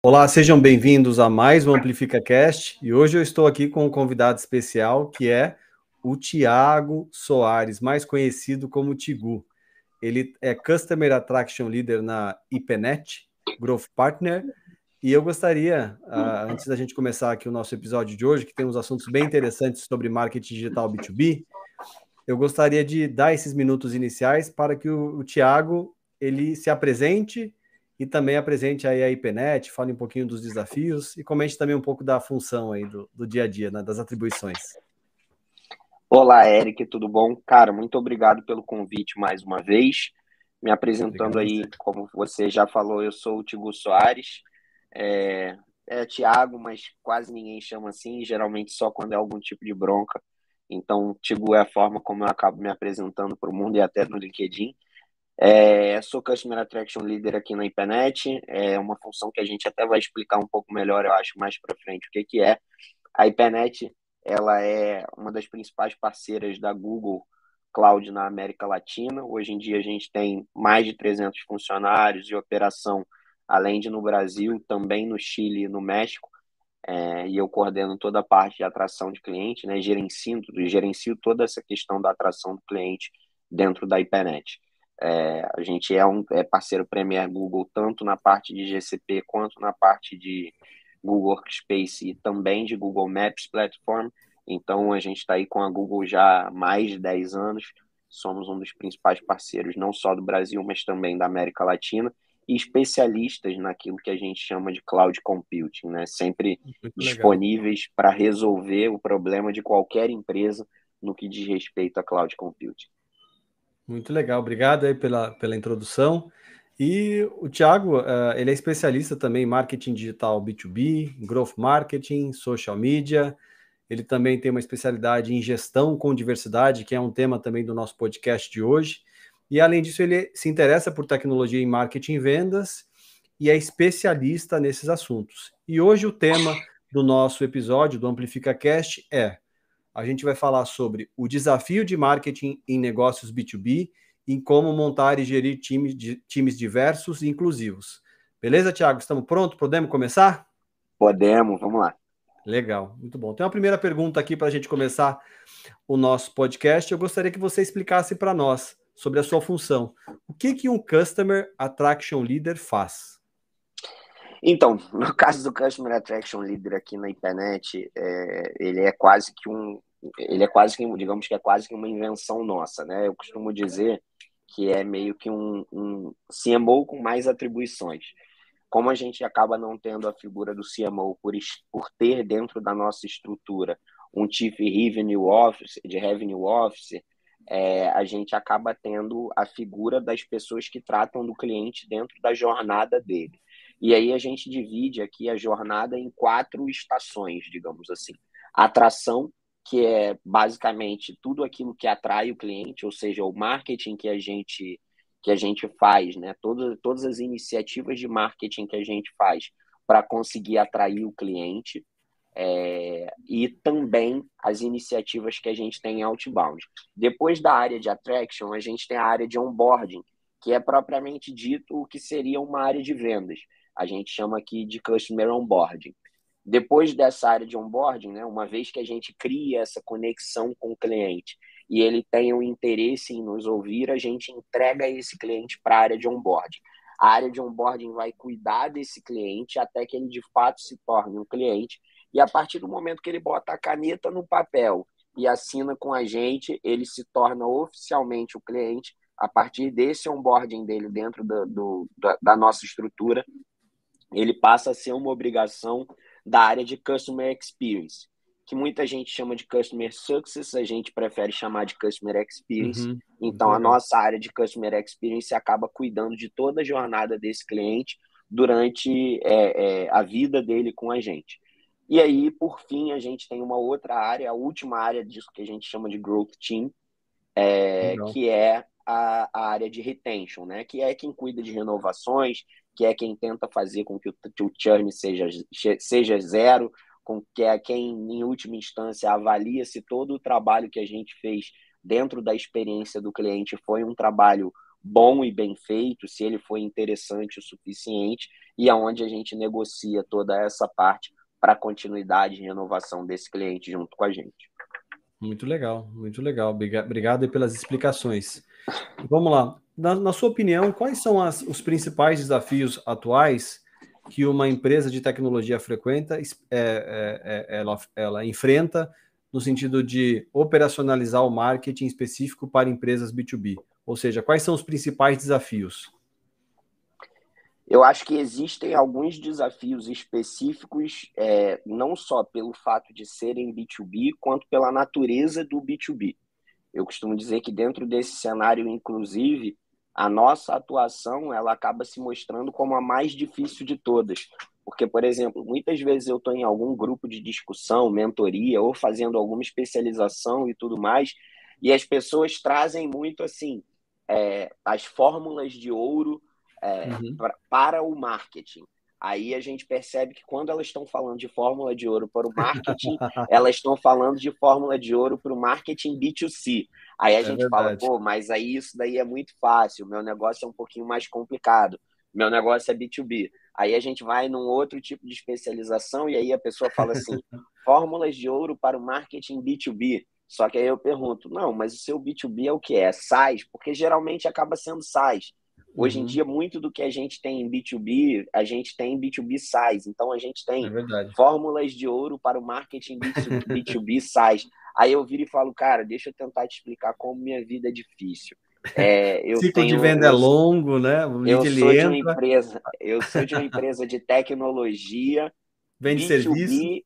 Olá, sejam bem-vindos a mais um AmplificaCast e hoje eu estou aqui com um convidado especial que é o Tiago Soares, mais conhecido como Tigu. Ele é Customer Attraction Leader na IPNET, Growth Partner, e eu gostaria, uh, antes da gente começar aqui o nosso episódio de hoje, que tem uns assuntos bem interessantes sobre marketing digital B2B, eu gostaria de dar esses minutos iniciais para que o, o Tiago ele se apresente e também apresente aí a IPNET, fale um pouquinho dos desafios e comente também um pouco da função aí do, do dia a dia, né, das atribuições. Olá, Eric, tudo bom? Cara, muito obrigado pelo convite mais uma vez. Me apresentando obrigado, aí, como você já falou, eu sou o Tigo Soares. É, é Tiago, mas quase ninguém chama assim, geralmente só quando é algum tipo de bronca. Então, Tigo é a forma como eu acabo me apresentando para o mundo e até no LinkedIn. É, sou Customer Attraction Leader aqui na IPNET, é uma função que a gente até vai explicar um pouco melhor, eu acho, mais para frente o que, que é. A IPNET ela é uma das principais parceiras da Google Cloud na América Latina. Hoje em dia a gente tem mais de 300 funcionários de operação, além de no Brasil, também no Chile e no México. É, e eu coordeno toda a parte de atração de cliente, né, gerencio, gerencio toda essa questão da atração do cliente dentro da IPNET. É, a gente é um é parceiro Premier Google tanto na parte de GCP quanto na parte de Google Workspace e também de Google Maps Platform. Então a gente está aí com a Google já há mais de 10 anos. Somos um dos principais parceiros, não só do Brasil, mas também da América Latina, e especialistas naquilo que a gente chama de cloud computing, né? Sempre Muito disponíveis para resolver o problema de qualquer empresa no que diz respeito a cloud computing. Muito legal, obrigado aí pela, pela introdução. E o Thiago, uh, ele é especialista também em marketing digital B2B, growth marketing, social media. Ele também tem uma especialidade em gestão com diversidade, que é um tema também do nosso podcast de hoje. E além disso, ele se interessa por tecnologia em marketing e vendas e é especialista nesses assuntos. E hoje o tema do nosso episódio do Amplifica Cast é a gente vai falar sobre o desafio de marketing em negócios B2B e como montar e gerir times, de, times diversos e inclusivos. Beleza, Tiago? Estamos prontos? Podemos começar? Podemos, vamos lá. Legal, muito bom. Tem uma primeira pergunta aqui para a gente começar o nosso podcast. Eu gostaria que você explicasse para nós sobre a sua função. O que, que um Customer Attraction Leader faz? Então, no caso do Customer Attraction Leader aqui na IPNET, é, ele é quase que um, ele é quase que, digamos que é quase que uma invenção nossa, né? Eu costumo dizer que é meio que um, um CMO com mais atribuições. Como a gente acaba não tendo a figura do CMO por, por ter dentro da nossa estrutura um Chief Revenue Officer, de Revenue Officer, é, a gente acaba tendo a figura das pessoas que tratam do cliente dentro da jornada dele. E aí a gente divide aqui a jornada em quatro estações, digamos assim. Atração, que é basicamente tudo aquilo que atrai o cliente, ou seja, o marketing que a gente que a gente faz, né? Todas, todas as iniciativas de marketing que a gente faz para conseguir atrair o cliente é, e também as iniciativas que a gente tem em outbound. Depois da área de attraction, a gente tem a área de onboarding, que é propriamente dito o que seria uma área de vendas. A gente chama aqui de customer onboarding. Depois dessa área de onboarding, né, uma vez que a gente cria essa conexão com o cliente e ele tem o interesse em nos ouvir, a gente entrega esse cliente para a área de onboarding. A área de onboarding vai cuidar desse cliente até que ele de fato se torne um cliente. E a partir do momento que ele bota a caneta no papel e assina com a gente, ele se torna oficialmente o cliente a partir desse onboarding dele dentro do, do da, da nossa estrutura. Ele passa a ser uma obrigação da área de Customer Experience, que muita gente chama de Customer Success, a gente prefere chamar de Customer Experience. Uhum, então, uhum. a nossa área de Customer Experience acaba cuidando de toda a jornada desse cliente durante é, é, a vida dele com a gente. E aí, por fim, a gente tem uma outra área, a última área disso que a gente chama de Growth Team, é, que é a, a, área de retention, né? Que é quem cuida de renovações, que é quem tenta fazer com que o, que o churn seja, seja zero, com que é quem, em última instância, avalia se todo o trabalho que a gente fez dentro da experiência do cliente foi um trabalho bom e bem feito, se ele foi interessante o suficiente, e aonde a gente negocia toda essa parte para continuidade e renovação desse cliente junto com a gente. Muito legal, muito legal. Obrigado pelas explicações. Vamos lá. Na, na sua opinião, quais são as, os principais desafios atuais que uma empresa de tecnologia frequenta, é, é, é, ela, ela enfrenta no sentido de operacionalizar o marketing específico para empresas B2B? Ou seja, quais são os principais desafios? Eu acho que existem alguns desafios específicos, é, não só pelo fato de serem B2B, quanto pela natureza do B2B. Eu costumo dizer que dentro desse cenário, inclusive, a nossa atuação ela acaba se mostrando como a mais difícil de todas. Porque, por exemplo, muitas vezes eu estou em algum grupo de discussão, mentoria, ou fazendo alguma especialização e tudo mais, e as pessoas trazem muito assim é, as fórmulas de ouro é, uhum. pra, para o marketing. Aí a gente percebe que quando elas estão falando de fórmula de ouro para o marketing, elas estão falando de fórmula de ouro para o marketing B2C. Aí a é gente verdade. fala, pô, mas aí isso daí é muito fácil, meu negócio é um pouquinho mais complicado, meu negócio é B2B. Aí a gente vai num outro tipo de especialização e aí a pessoa fala assim, fórmulas de ouro para o marketing B2B. Só que aí eu pergunto, não, mas o seu B2B é o que? É SaaS? Porque geralmente acaba sendo SaaS. Hoje uhum. em dia, muito do que a gente tem em B2B, a gente tem em B2B SaaS. Então, a gente tem é fórmulas de ouro para o marketing B2B SaaS. Aí eu viro e falo, cara, deixa eu tentar te explicar como minha vida é difícil. É, eu Ciclo tenho, de venda é eu, é longo, né? O eu sou de uma empresa, eu sou de uma empresa de tecnologia, vende B2B, serviço,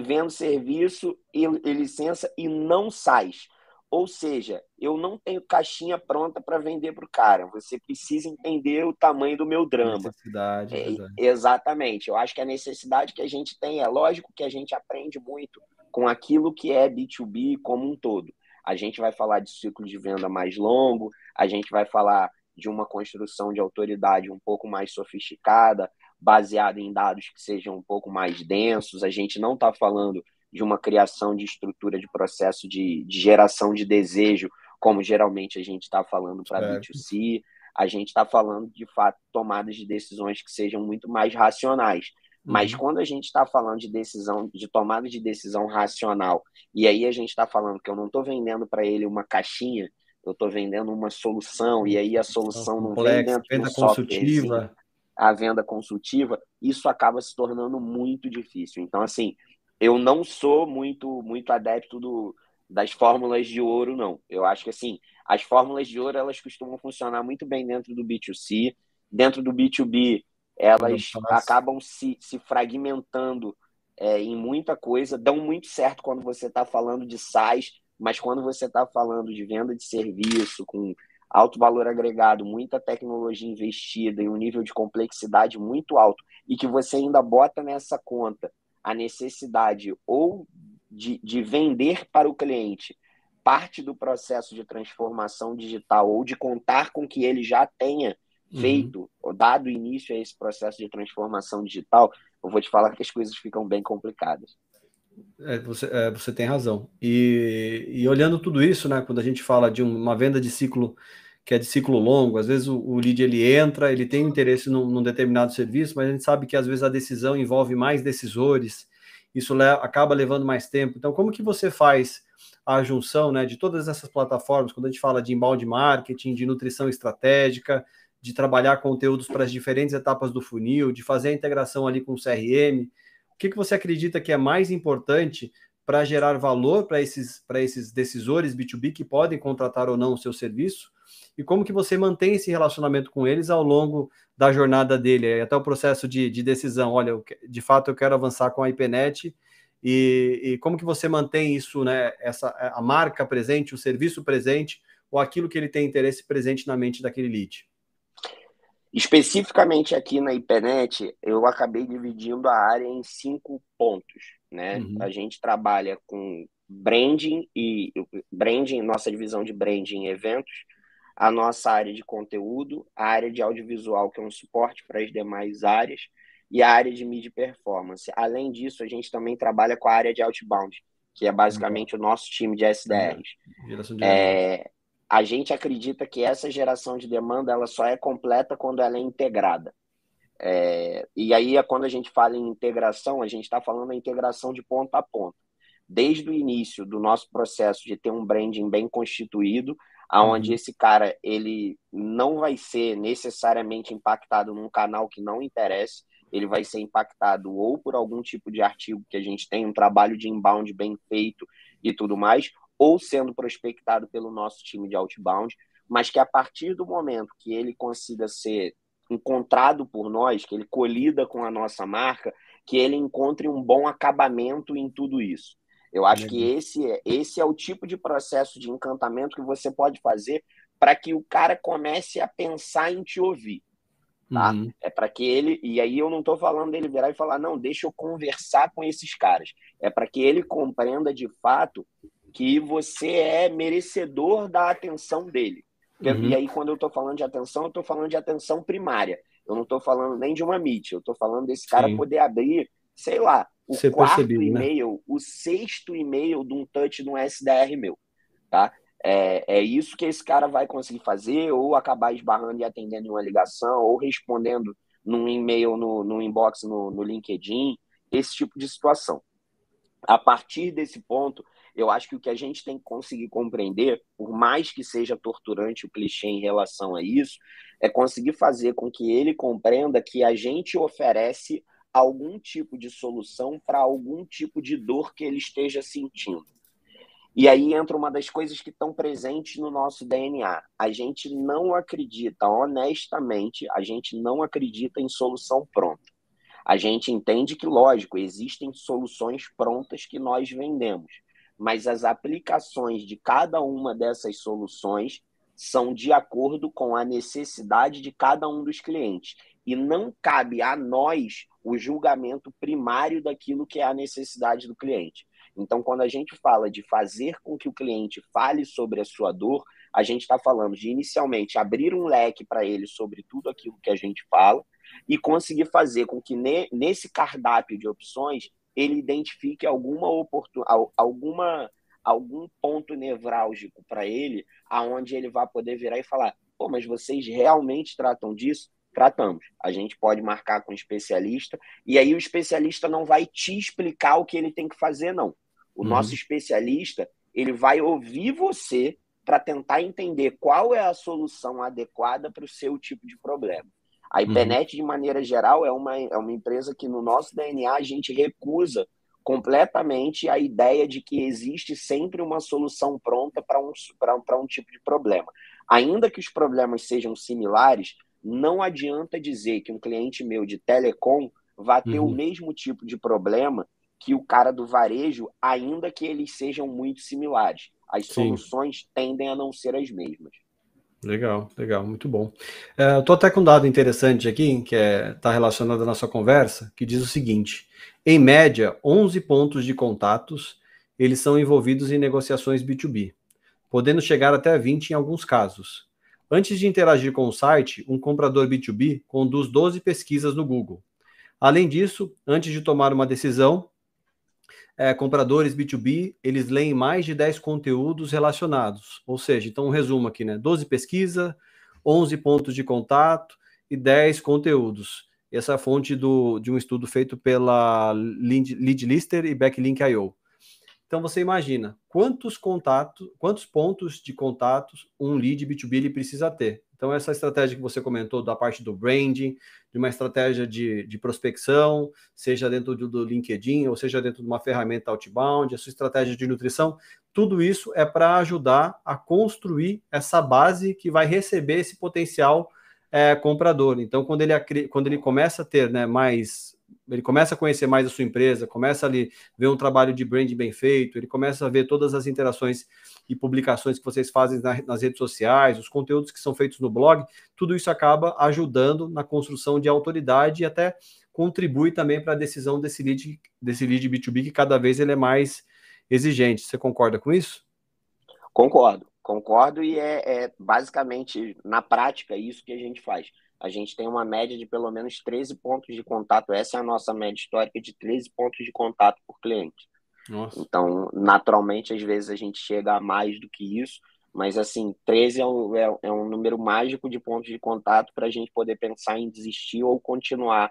vendo serviço e, e licença e não SaaS. Ou seja, eu não tenho caixinha pronta para vender para o cara. Você precisa entender o tamanho do meu drama. Necessidade, é, exatamente. Eu acho que a necessidade que a gente tem é lógico que a gente aprende muito com aquilo que é B2B como um todo. A gente vai falar de ciclo de venda mais longo, a gente vai falar de uma construção de autoridade um pouco mais sofisticada, baseada em dados que sejam um pouco mais densos. A gente não está falando de uma criação de estrutura de processo de, de geração de desejo, como geralmente a gente está falando para B2C. A gente está falando, de fato, tomadas de decisões que sejam muito mais racionais. Mas uhum. quando a gente está falando de decisão, de tomada de decisão racional, e aí a gente está falando que eu não estou vendendo para ele uma caixinha, eu estou vendendo uma solução, e aí a solução não vem dentro venda do consultiva. Software, a venda consultiva, isso acaba se tornando muito difícil. Então, assim, eu não sou muito muito adepto do, das fórmulas de ouro, não. Eu acho que assim, as fórmulas de ouro elas costumam funcionar muito bem dentro do B2C, dentro do B2B elas acabam se, se fragmentando é, em muita coisa, dão muito certo quando você está falando de SaaS, mas quando você está falando de venda de serviço com alto valor agregado, muita tecnologia investida em um nível de complexidade muito alto e que você ainda bota nessa conta a necessidade ou de, de vender para o cliente parte do processo de transformação digital ou de contar com que ele já tenha uhum. feito, uhum. ou dado início a esse processo de transformação digital, eu vou te falar que as coisas ficam bem complicadas. É, você, é, você tem razão. E, e olhando tudo isso, né, quando a gente fala de uma venda de ciclo que é de ciclo longo. Às vezes o, o lead ele entra, ele tem interesse num, num, determinado serviço, mas a gente sabe que às vezes a decisão envolve mais decisores, isso le acaba levando mais tempo. Então, como que você faz a junção né, de todas essas plataformas, quando a gente fala de embalde marketing, de nutrição estratégica, de trabalhar conteúdos para as diferentes etapas do funil, de fazer a integração ali com o CRM, o que, que você acredita que é mais importante para gerar valor para esses, esses decisores B2B que podem contratar ou não o seu serviço e como que você mantém esse relacionamento com eles ao longo da jornada dele, até o processo de, de decisão. Olha, eu, de fato eu quero avançar com a IPNET e, e, como que você mantém isso, né? Essa a marca presente, o serviço presente ou aquilo que ele tem interesse presente na mente daquele lead. Especificamente aqui na IPNET, eu acabei dividindo a área em cinco pontos. Né? Uhum. A gente trabalha com branding e branding, nossa divisão de branding e eventos, a nossa área de conteúdo, a área de audiovisual, que é um suporte para as demais áreas, e a área de mídia performance. Além disso, a gente também trabalha com a área de outbound, que é basicamente uhum. o nosso time de SDRs. De é, a gente acredita que essa geração de demanda ela só é completa quando ela é integrada. É, e aí, quando a gente fala em integração, a gente está falando da integração de ponta a ponta. Desde o início do nosso processo de ter um branding bem constituído, aonde esse cara ele não vai ser necessariamente impactado num canal que não interessa, ele vai ser impactado ou por algum tipo de artigo que a gente tem, um trabalho de inbound bem feito e tudo mais, ou sendo prospectado pelo nosso time de outbound, mas que a partir do momento que ele consiga ser encontrado por nós, que ele colida com a nossa marca, que ele encontre um bom acabamento em tudo isso. Eu acho que esse é, esse é o tipo de processo de encantamento que você pode fazer para que o cara comece a pensar em te ouvir. Tá? Uhum. É para que ele. E aí eu não estou falando dele virar e falar, não, deixa eu conversar com esses caras. É para que ele compreenda de fato que você é merecedor da atenção dele. Uhum. E aí, quando eu estou falando de atenção, eu estou falando de atenção primária. Eu não estou falando nem de uma meet, eu estou falando desse cara Sim. poder abrir, sei lá, o Ser quarto né? e-mail, né? o sexto e-mail de um touch no SDR meu. Tá? É, é isso que esse cara vai conseguir fazer, ou acabar esbarrando e atendendo uma ligação, ou respondendo num e-mail no, no inbox no, no LinkedIn, esse tipo de situação. A partir desse ponto, eu acho que o que a gente tem que conseguir compreender, por mais que seja torturante o clichê em relação a isso, é conseguir fazer com que ele compreenda que a gente oferece algum tipo de solução para algum tipo de dor que ele esteja sentindo. E aí entra uma das coisas que estão presentes no nosso DNA. A gente não acredita, honestamente, a gente não acredita em solução pronta. A gente entende que, lógico, existem soluções prontas que nós vendemos mas as aplicações de cada uma dessas soluções são de acordo com a necessidade de cada um dos clientes. E não cabe a nós o julgamento primário daquilo que é a necessidade do cliente. Então, quando a gente fala de fazer com que o cliente fale sobre a sua dor, a gente está falando de inicialmente abrir um leque para ele sobre tudo aquilo que a gente fala e conseguir fazer com que nesse cardápio de opções ele identifique alguma oportunidade, alguma algum ponto nevrálgico para ele, aonde ele vai poder virar e falar: "Pô, mas vocês realmente tratam disso?" Tratamos. A gente pode marcar com o especialista e aí o especialista não vai te explicar o que ele tem que fazer não. O uhum. nosso especialista, ele vai ouvir você para tentar entender qual é a solução adequada para o seu tipo de problema. A IPNET, uhum. de maneira geral, é uma, é uma empresa que no nosso DNA a gente recusa completamente a ideia de que existe sempre uma solução pronta para um, um tipo de problema. Ainda que os problemas sejam similares, não adianta dizer que um cliente meu de telecom vai ter uhum. o mesmo tipo de problema que o cara do varejo, ainda que eles sejam muito similares. As Sim. soluções tendem a não ser as mesmas. Legal, legal, muito bom. É, eu estou até com um dado interessante aqui, que está é, tá relacionado à nossa conversa, que diz o seguinte: em média, 11 pontos de contatos eles são envolvidos em negociações B2B, podendo chegar até 20 em alguns casos. Antes de interagir com o site, um comprador B2B conduz 12 pesquisas no Google. Além disso, antes de tomar uma decisão, é, compradores B2B, eles leem mais de 10 conteúdos relacionados. Ou seja, então um resumo aqui, né? 12 pesquisa, 11 pontos de contato e 10 conteúdos. Essa é a fonte do, de um estudo feito pela Leadlister e Backlink.io. Então você imagina quantos contatos, quantos pontos de contatos um lead B2B ele precisa ter. Então, essa estratégia que você comentou da parte do branding, de uma estratégia de, de prospecção, seja dentro do, do, LinkedIn ou seja dentro de uma ferramenta outbound, a sua estratégia de nutrição, tudo isso é para ajudar a construir essa base que vai receber esse potencial é, comprador. Então, quando ele, quando ele começa a ter né, mais ele começa a conhecer mais a sua empresa, começa a ver um trabalho de branding bem feito, ele começa a ver todas as interações e publicações que vocês fazem na, nas redes sociais, os conteúdos que são feitos no blog, tudo isso acaba ajudando na construção de autoridade e até contribui também para a decisão desse lead, desse lead B2B que cada vez ele é mais exigente. Você concorda com isso? Concordo, concordo e é, é basicamente na prática isso que a gente faz a gente tem uma média de pelo menos 13 pontos de contato. Essa é a nossa média histórica de 13 pontos de contato por cliente. Nossa. Então, naturalmente, às vezes a gente chega a mais do que isso, mas assim, 13 é um, é, é um número mágico de pontos de contato para a gente poder pensar em desistir ou continuar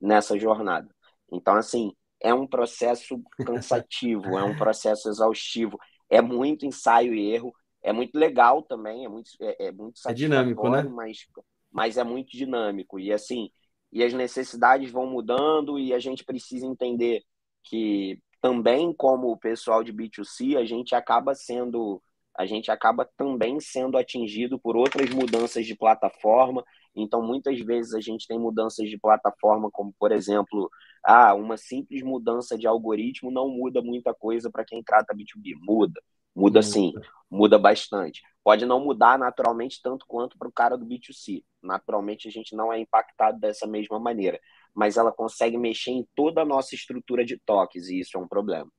nessa jornada. Então, assim, é um processo cansativo, é um processo exaustivo, é muito ensaio e erro, é muito legal também, é muito, é, é muito é dinâmico, né? Mas, mas é muito dinâmico. E assim, e as necessidades vão mudando e a gente precisa entender que também como o pessoal de B2C, a gente acaba sendo a gente acaba também sendo atingido por outras mudanças de plataforma. Então, muitas vezes a gente tem mudanças de plataforma, como por exemplo, ah, uma simples mudança de algoritmo não muda muita coisa para quem trata B2B. Muda, muda sim, muda bastante. Pode não mudar naturalmente tanto quanto para o cara do B2C. Naturalmente a gente não é impactado dessa mesma maneira, mas ela consegue mexer em toda a nossa estrutura de toques e isso é um problema.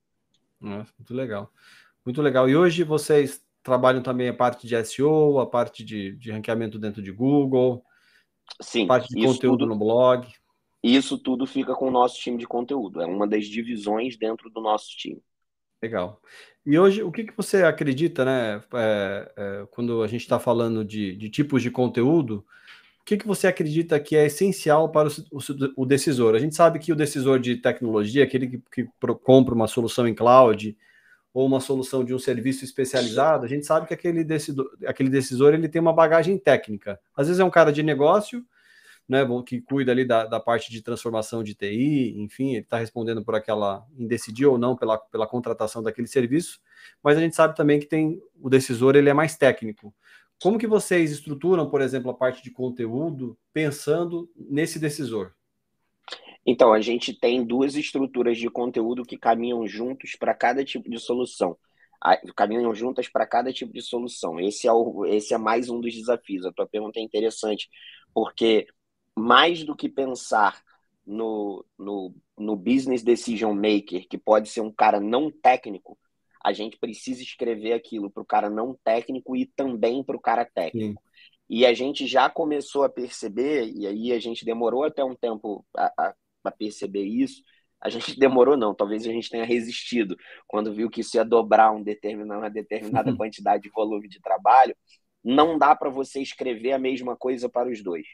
Nossa, muito legal. Muito legal. E hoje vocês trabalham também a parte de SEO, a parte de, de ranqueamento dentro de Google, Sim, parte de conteúdo tudo, no blog. Isso tudo fica com o nosso time de conteúdo. É uma das divisões dentro do nosso time. Legal. E hoje, o que, que você acredita, né? É, é, quando a gente está falando de, de, tipos de conteúdo, o que, que você acredita que é essencial para o, o, o decisor? A gente sabe que o decisor de tecnologia, aquele que, que compra uma solução em cloud ou uma solução de um serviço especializado, a gente sabe que aquele decisor, aquele decisor ele tem uma bagagem técnica. Às vezes é um cara de negócio né, que cuida ali da, da parte de transformação de TI, enfim, ele está respondendo por aquela, em ou não pela, pela contratação daquele serviço, mas a gente sabe também que tem o decisor, ele é mais técnico. Como que vocês estruturam, por exemplo, a parte de conteúdo pensando nesse decisor? Então, a gente tem duas estruturas de conteúdo que caminham juntos para cada tipo de solução. Caminham juntas para cada tipo de solução. Esse é, o, esse é mais um dos desafios. A tua pergunta é interessante, porque mais do que pensar no, no, no business decision maker, que pode ser um cara não técnico, a gente precisa escrever aquilo para o cara não técnico e também para o cara técnico. Sim. E a gente já começou a perceber, e aí a gente demorou até um tempo a, a, perceber isso. A gente demorou, não, talvez a gente tenha resistido quando viu que isso ia dobrar um determinado, uma determinada quantidade de volume de trabalho. Não dá para você escrever a mesma coisa para os dois.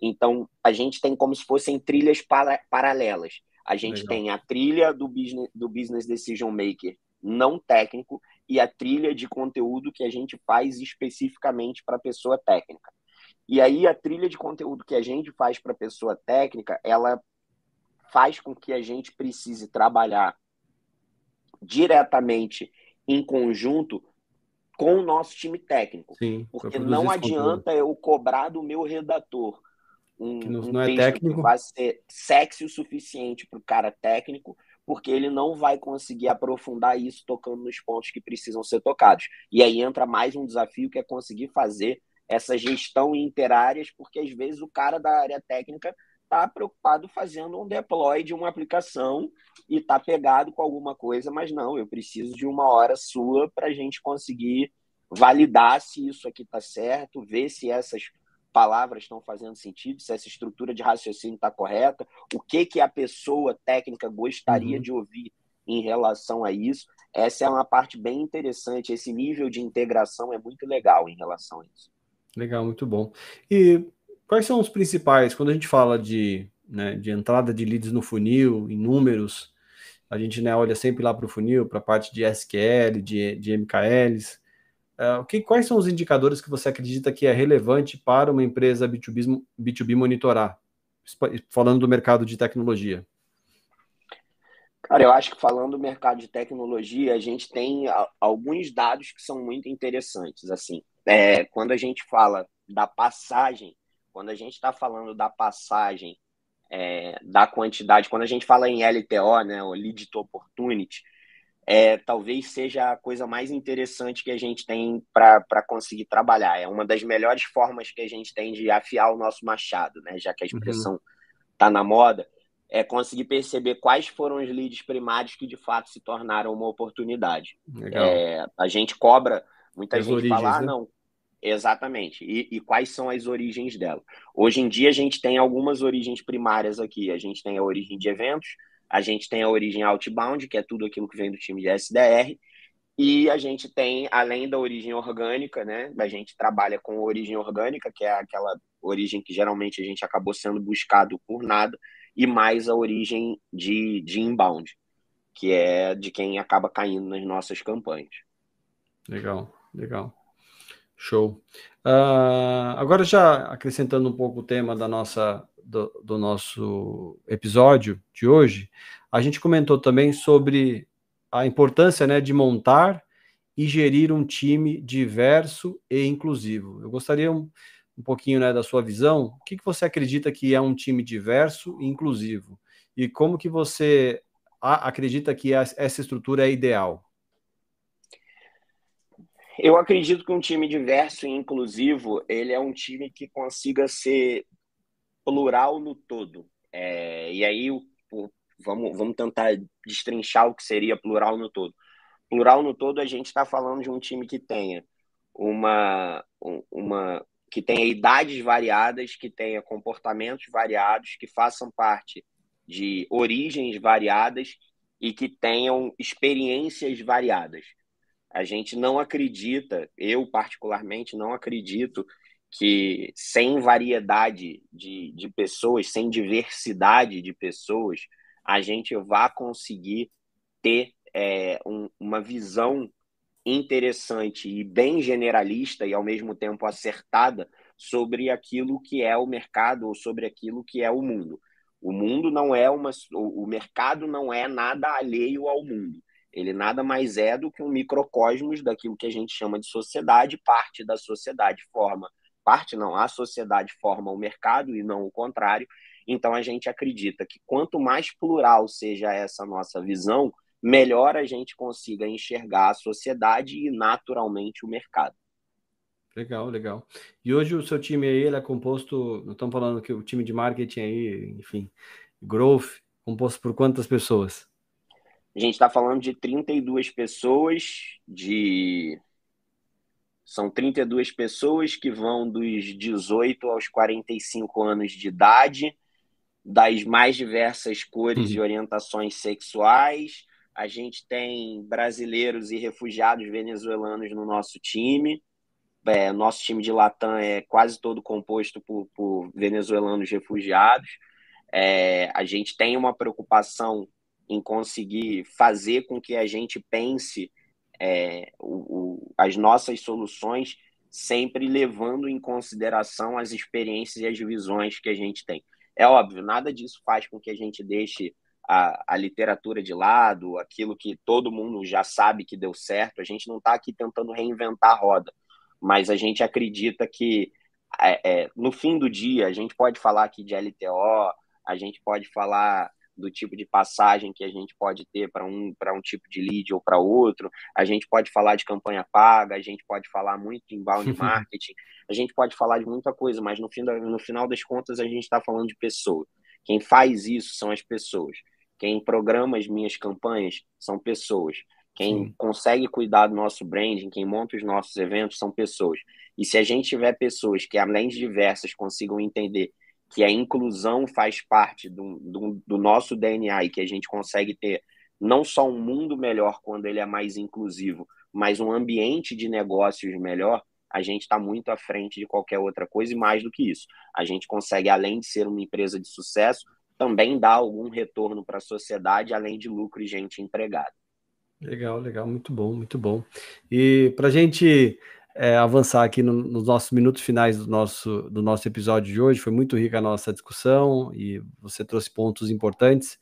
Então, a gente tem como se fossem trilhas para, paralelas. A gente Legal. tem a trilha do business, do business Decision Maker não técnico e a trilha de conteúdo que a gente faz especificamente para a pessoa técnica. E aí, a trilha de conteúdo que a gente faz para a pessoa técnica, ela faz com que a gente precise trabalhar diretamente em conjunto com o nosso time técnico. Sim, porque não adianta conteúdo. eu cobrar do meu redator um, não, um não é técnico. que vai ser sexy o suficiente para o cara técnico, porque ele não vai conseguir aprofundar isso tocando nos pontos que precisam ser tocados. E aí entra mais um desafio que é conseguir fazer essa gestão interáreas, porque às vezes o cara da área técnica está preocupado fazendo um deploy de uma aplicação e está pegado com alguma coisa, mas não, eu preciso de uma hora sua para a gente conseguir validar se isso aqui está certo, ver se essas palavras estão fazendo sentido, se essa estrutura de raciocínio está correta, o que, que a pessoa técnica gostaria uhum. de ouvir em relação a isso. Essa é uma parte bem interessante. Esse nível de integração é muito legal em relação a isso. Legal, muito bom. E quais são os principais, quando a gente fala de, né, de entrada de leads no funil, em números, a gente né, olha sempre lá para o funil, para a parte de SQL, de, de MKLs. Uh, que, quais são os indicadores que você acredita que é relevante para uma empresa B2B, B2B monitorar? Falando do mercado de tecnologia. Cara, eu acho que falando do mercado de tecnologia, a gente tem alguns dados que são muito interessantes. Assim, é, quando a gente fala da passagem, quando a gente está falando da passagem é, da quantidade, quando a gente fala em LTO, né, o Lead to Opportunity, é, talvez seja a coisa mais interessante que a gente tem para conseguir trabalhar. É uma das melhores formas que a gente tem de afiar o nosso machado, né? já que a uhum. expressão está uhum. na moda, é conseguir perceber quais foram os leads primários que de fato se tornaram uma oportunidade. É, a gente cobra, muita as gente origens, fala, ah, né? não, Exatamente. E, e, quais são as origens dela? Hoje em dia a gente tem algumas origens primárias aqui. A gente tem a origem de eventos, a gente tem a origem outbound, que é tudo aquilo que vem do time de SDR, E a gente tem, além da origem orgânica, né? A gente trabalha com origem orgânica, que é aquela origem que geralmente a gente acabou sendo buscado por nada, e mais a origem de, de inbound, que é de quem acaba caindo nas nossas campanhas. Legal, legal. Show. Uh, agora já acrescentando um pouco o tema da nossa do, do, nosso episódio de hoje, a gente comentou também sobre a importância né, de montar e gerir um time diverso e inclusivo. Eu gostaria um, um pouquinho né, da sua visão. O que, que você acredita que é um time diverso e inclusivo? E como que você acredita que essa estrutura é ideal? Eu acredito que um time diverso e inclusivo ele é um time que consiga ser plural no todo. É, e aí o, o, vamos, vamos tentar destrinchar o que seria plural no todo. Plural no todo, a gente está falando de um time que tenha uma, uma que tenha idades variadas, que tenha comportamentos variados, que façam parte de origens variadas e que tenham experiências variadas. A gente não acredita, eu particularmente não acredito que sem variedade de, de pessoas, sem diversidade de pessoas, a gente vá conseguir ter é, um, uma visão interessante e bem generalista e ao mesmo tempo acertada sobre aquilo que é o mercado ou sobre aquilo que é o mundo. O mundo não é uma o mercado não é nada alheio ao mundo. Ele nada mais é do que um microcosmos daquilo que a gente chama de sociedade, parte da sociedade forma, parte não, a sociedade forma o mercado e não o contrário. Então a gente acredita que quanto mais plural seja essa nossa visão, melhor a gente consiga enxergar a sociedade e naturalmente o mercado. Legal, legal. E hoje o seu time aí ele é composto, não estamos falando que o time de marketing aí, enfim, growth, composto por quantas pessoas? A gente está falando de 32 pessoas, de são 32 pessoas que vão dos 18 aos 45 anos de idade, das mais diversas cores uhum. e orientações sexuais. A gente tem brasileiros e refugiados venezuelanos no nosso time. É, nosso time de Latam é quase todo composto por, por venezuelanos refugiados. É, a gente tem uma preocupação em conseguir fazer com que a gente pense é, o, o, as nossas soluções sempre levando em consideração as experiências e as visões que a gente tem. É óbvio, nada disso faz com que a gente deixe a, a literatura de lado, aquilo que todo mundo já sabe que deu certo. A gente não está aqui tentando reinventar a roda, mas a gente acredita que é, é, no fim do dia a gente pode falar aqui de LTO, a gente pode falar do tipo de passagem que a gente pode ter para um, um tipo de lead ou para outro. A gente pode falar de campanha paga, a gente pode falar muito de inbound marketing, a gente pode falar de muita coisa, mas no, fim da, no final das contas a gente está falando de pessoa. Quem faz isso são as pessoas. Quem programa as minhas campanhas são pessoas. Quem Sim. consegue cuidar do nosso branding, quem monta os nossos eventos são pessoas. E se a gente tiver pessoas que, além de diversas, consigam entender que a inclusão faz parte do, do, do, nosso DNA e que a gente consegue ter não só um mundo melhor quando ele é mais inclusivo, mas um ambiente de negócios melhor, a gente está muito à frente de qualquer outra coisa e mais do que isso. A gente consegue, além de ser uma empresa de sucesso, também dar algum retorno para a sociedade, além de lucro e gente empregada. Legal, legal, muito bom, muito bom. E para a gente é, avançar aqui no, nos nossos minutos finais do nosso, do nosso episódio de hoje. Foi muito rica a nossa discussão e você trouxe pontos importantes.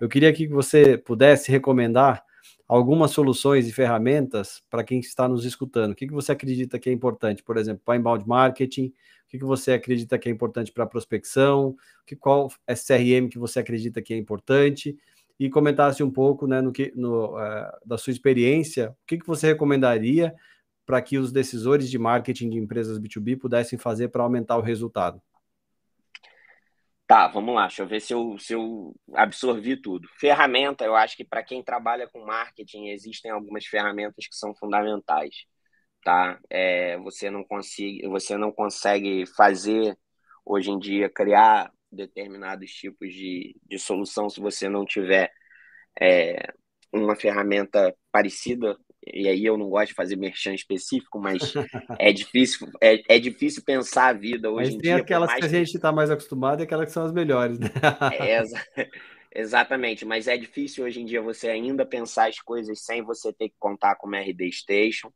Eu queria que você pudesse recomendar algumas soluções e ferramentas para quem está nos escutando. O que, que você acredita que é importante, por exemplo, para inbound marketing? O que, que você acredita que é importante para prospecção? Que, qual SRM que você acredita que é importante? E comentasse um pouco né, no que, no, uh, da sua experiência, o que, que você recomendaria para que os decisores de marketing de empresas B2B pudessem fazer para aumentar o resultado? Tá, vamos lá, deixa eu ver se eu, se eu absorvi tudo. Ferramenta, eu acho que para quem trabalha com marketing, existem algumas ferramentas que são fundamentais. Tá? É, você, não consegue, você não consegue fazer, hoje em dia, criar determinados tipos de, de solução se você não tiver é, uma ferramenta parecida e aí eu não gosto de fazer merchan específico, mas é difícil, é, é difícil pensar a vida hoje mas em tem dia. aquelas que a gente está mais acostumado e aquelas que são as melhores, né? É, exatamente, mas é difícil hoje em dia você ainda pensar as coisas sem você ter que contar com uma RD Station.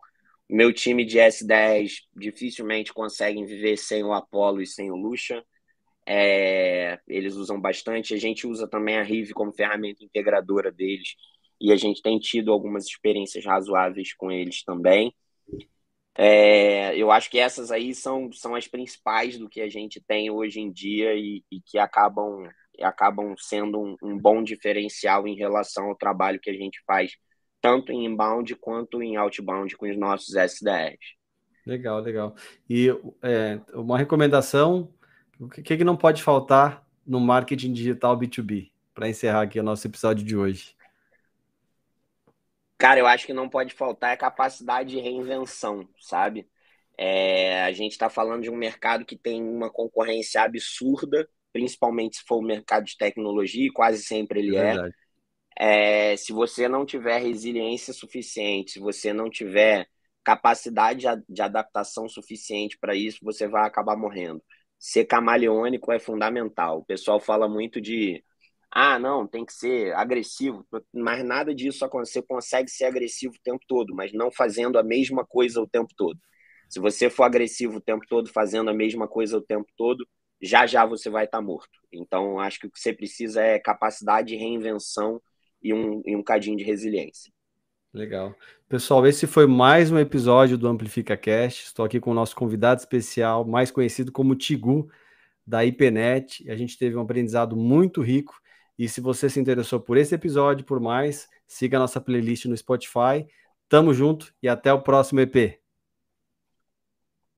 Meu time de S10 dificilmente conseguem viver sem o Apollo e sem o Lucha. É, eles usam bastante. A gente usa também a Rive como ferramenta integradora deles e a gente tem tido algumas experiências razoáveis com eles também. É, eu acho que essas aí são, são as principais do que a gente tem hoje em dia e, e que acabam, acabam sendo um, um, bom diferencial em relação ao trabalho que a gente faz, tanto em inbound quanto em outbound com os nossos SDRs. Legal, legal. E é, uma recomendação: o que, que não pode faltar no marketing digital B2B? Para encerrar aqui o nosso episódio de hoje. Cara, eu acho que não pode faltar a capacidade de reinvenção, sabe? É, a gente está falando de um mercado que tem uma concorrência absurda, principalmente se for o mercado de tecnologia, e quase sempre ele é. é. Se você não tiver resiliência suficiente, se você não tiver capacidade de adaptação suficiente para isso, você vai acabar morrendo. Ser camaleônico é fundamental. O pessoal fala muito de ah, não, tem que ser agressivo, mas nada disso você consegue ser agressivo o tempo todo, mas não fazendo a mesma coisa o tempo todo. Se você for agressivo o tempo todo, fazendo a mesma coisa o tempo todo, já já você vai estar tá morto. Então, acho que o que você precisa é capacidade de reinvenção e um, e um cadinho de resiliência. Legal. Pessoal, esse foi mais um episódio do Amplifica Cast. Estou aqui com o nosso convidado especial, mais conhecido como Tigu, da IPNET. A gente teve um aprendizado muito rico e se você se interessou por esse episódio, por mais, siga a nossa playlist no Spotify. Tamo junto e até o próximo EP.